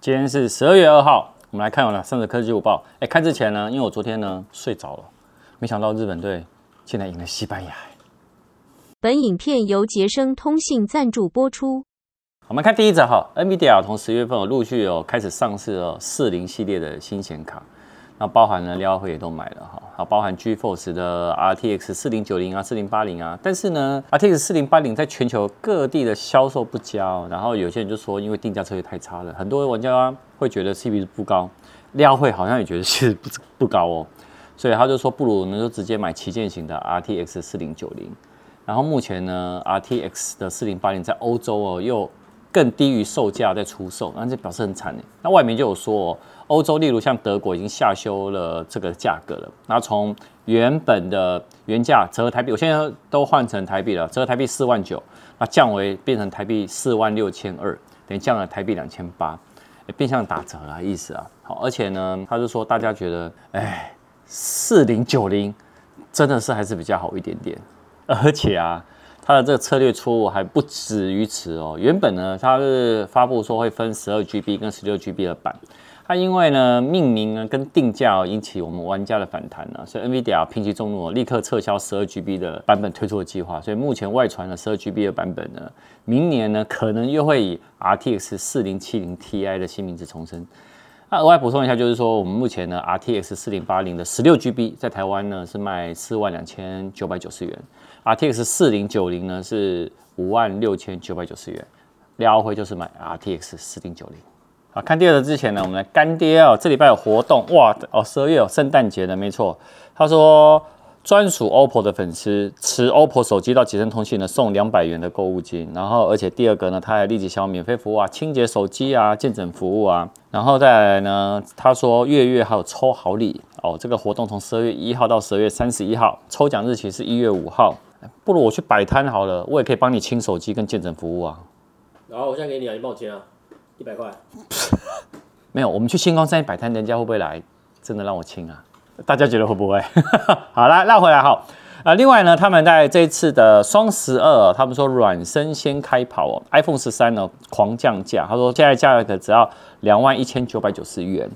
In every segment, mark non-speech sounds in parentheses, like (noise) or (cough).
今天是十二月二号，我们来看完了上次科技午报。哎，看之前呢，因为我昨天呢睡着了，没想到日本队竟然赢了西班牙。本影片由杰生通信赞助播出。我们看第一则哈，NVIDIA 从十月份陆续有开始上市了四零系列的新显卡。那包含了廖辉也都买了哈，好，包含 GeForce 的 RTX 四零九零啊、四零八零啊，但是呢，RTX 四零八零在全球各地的销售不佳，然后有些人就说，因为定价策略太差了，很多玩家会觉得 CP 值不高，廖辉好像也觉得 (laughs) 其实不不高哦，所以他就说不如呢就直接买旗舰型的 RTX 四零九零，然后目前呢，RTX 的四零八零在欧洲哦又更低于售价在出售，那就表示很惨。那外面就有说哦。欧洲，例如像德国，已经下修了这个价格了。那从原本的原价折合台币，我现在都换成台币了，折合台币四万九，那降为变成台币四万六千二，等于降了台币两千八，变相打折了意思啊。好，而且呢，他就说大家觉得，哎，四零九零真的是还是比较好一点点。而且啊，它的这个策略错误还不止于此哦。原本呢，它是发布说会分十二 GB 跟十六 GB 的版。它因为呢命名呢跟定价引起我们玩家的反弹呢，所以 NVIDIA 平息众怒，立刻撤销十二 GB 的版本推出的计划。所以目前外传的十二 GB 的版本呢，明年呢可能又会以 RTX 四零七零 Ti 的新名字重生。那额外补充一下，就是说我们目前呢 RTX 四零八零的十六 GB 在台湾呢是卖四万两千九百九十元，RTX 四零九零呢是五万六千九百九十元。廖辉就是买 RTX 四零九零。好，看第二个之前呢，我们来干爹哦，这礼拜有活动哇哦，十二月有圣诞节的，没错。他说专属 OPPO 的粉丝持 OPPO 手机到捷成通信呢，送两百元的购物金。然后，而且第二个呢，他还立即销免费服务啊，清洁手机啊，健诊服务啊。然后再来呢，他说月月还有抽好礼哦，这个活动从十二月一号到十二月三十一号，抽奖日期是一月五号。不如我去摆摊好了，我也可以帮你清手机跟健诊服务啊。然后我现在给你啊，你帮我签啊。一百块，没有。我们去星光三越摆摊，人家会不会来？真的让我清啊！大家觉得会不会？(laughs) 好啦，绕回来哈。啊，另外呢，他们在这一次的双十二，他们说软身先开跑哦，iPhone 十三呢狂降价，他说现在价格只要两万一千九百九十元。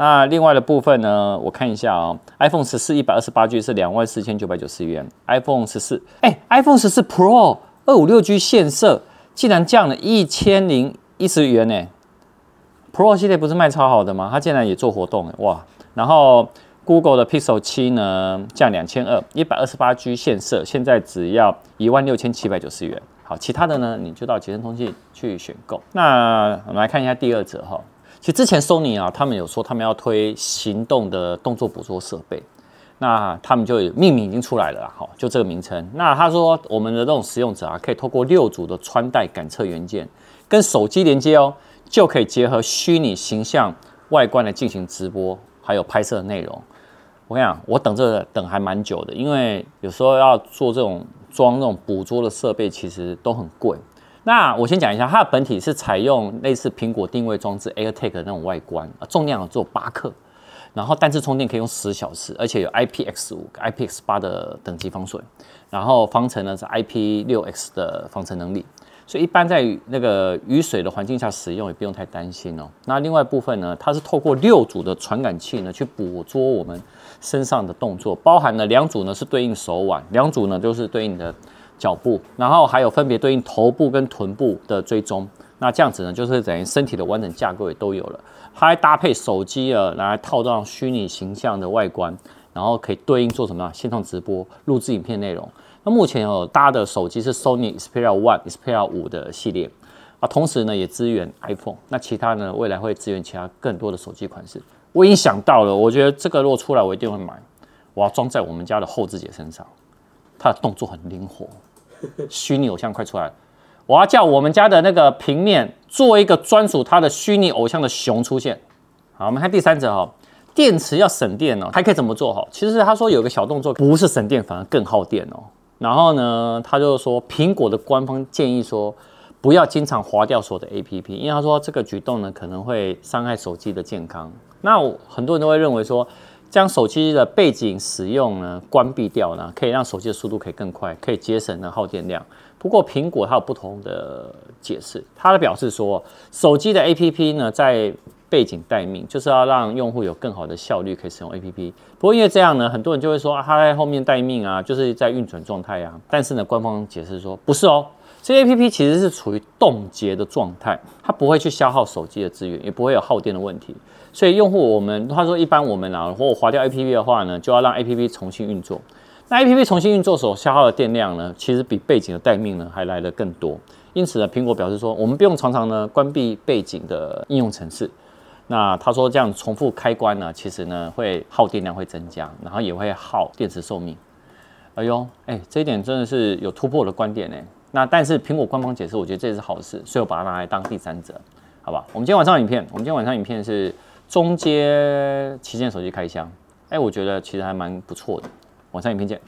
那另外的部分呢，我看一下啊、哦，iPhone 十四一百二十八 G 是两万四千九百九十元，iPhone 十四，哎，iPhone 十四 Pro 二五六 G 线色竟然降了一千零。一十元呢，Pro 系列不是卖超好的吗？它竟然也做活动哇！然后 Google 的 Pixel 七呢，降两千二，一百二十八 G 线色，现在只要一万六千七百九十元。好，其他的呢，你就到捷成通信去选购。那我们来看一下第二者哈。其实之前 Sony 啊，他们有说他们要推行动的动作捕捉设备，那他们就命名已经出来了，好，就这个名称。那他说我们的这种使用者啊，可以透过六组的穿戴感测元件。跟手机连接哦，就可以结合虚拟形象外观来进行直播，还有拍摄内容。我跟你讲，我等这个等还蛮久的，因为有时候要做这种装那种捕捉的设备，其实都很贵。那我先讲一下，它的本体是采用类似苹果定位装置 AirTag 的那种外观，重量只有八克，然后单次充电可以用十小时，而且有 IPX 五、IPX 八的等级防水，然后防尘呢是 IP 六 X 的防尘能力。所以一般在那个雨水的环境下使用也不用太担心哦。那另外部分呢，它是透过六组的传感器呢去捕捉我们身上的动作，包含了两组呢是对应手腕，两组呢就是对应的脚步，然后还有分别对应头部跟臀部的追踪。那这样子呢，就是等于身体的完整架构也都有了。它还搭配手机啊，拿来套上虚拟形象的外观，然后可以对应做什么？线上直播、录制影片内容。那目前有搭的手机是 Sony Xperia One、Xperia 五的系列啊，同时呢也支援 iPhone。那其他呢，未来会支援其他更多的手机款式。我已经想到了，我觉得这个如果出来，我一定会买。我要装在我们家的后置姐身上，它的动作很灵活。(laughs) 虚拟偶像快出来，我要叫我们家的那个平面做一个专属它的虚拟偶像的熊出现。好，我们看第三者哈，电池要省电哦，还可以怎么做哈？其实他说有个小动作，不是省电，反而更耗电哦。然后呢，他就说苹果的官方建议说，不要经常划掉所有的 APP，因为他说这个举动呢可能会伤害手机的健康。那很多人都会认为说，将手机的背景使用呢关闭掉呢，可以让手机的速度可以更快，可以节省呢耗电量。不过苹果它有不同的解释，它的表示说，手机的 APP 呢在背景待命，就是要让用户有更好的效率可以使用 APP。不过因为这样呢，很多人就会说，啊，它在后面待命啊，就是在运转状态啊。但是呢，官方解释说不是哦，这 APP 其实是处于冻结的状态，它不会去消耗手机的资源，也不会有耗电的问题。所以用户我们他说一般我们啊，如果划掉 APP 的话呢，就要让 APP 重新运作。那 A P P 重新运作所消耗的电量呢，其实比背景的待命呢还来得更多。因此呢，苹果表示说，我们不用常常呢关闭背景的应用程式。那他说这样重复开关呢，其实呢会耗电量会增加，然后也会耗电池寿命。哎呦，哎，这一点真的是有突破的观点呢。那但是苹果官方解释，我觉得这是好事，所以我把它拿来当第三者，好吧？我们今天晚上影片，我们今天晚上影片是中阶旗舰手机开箱。哎，我觉得其实还蛮不错的。晚上影片见。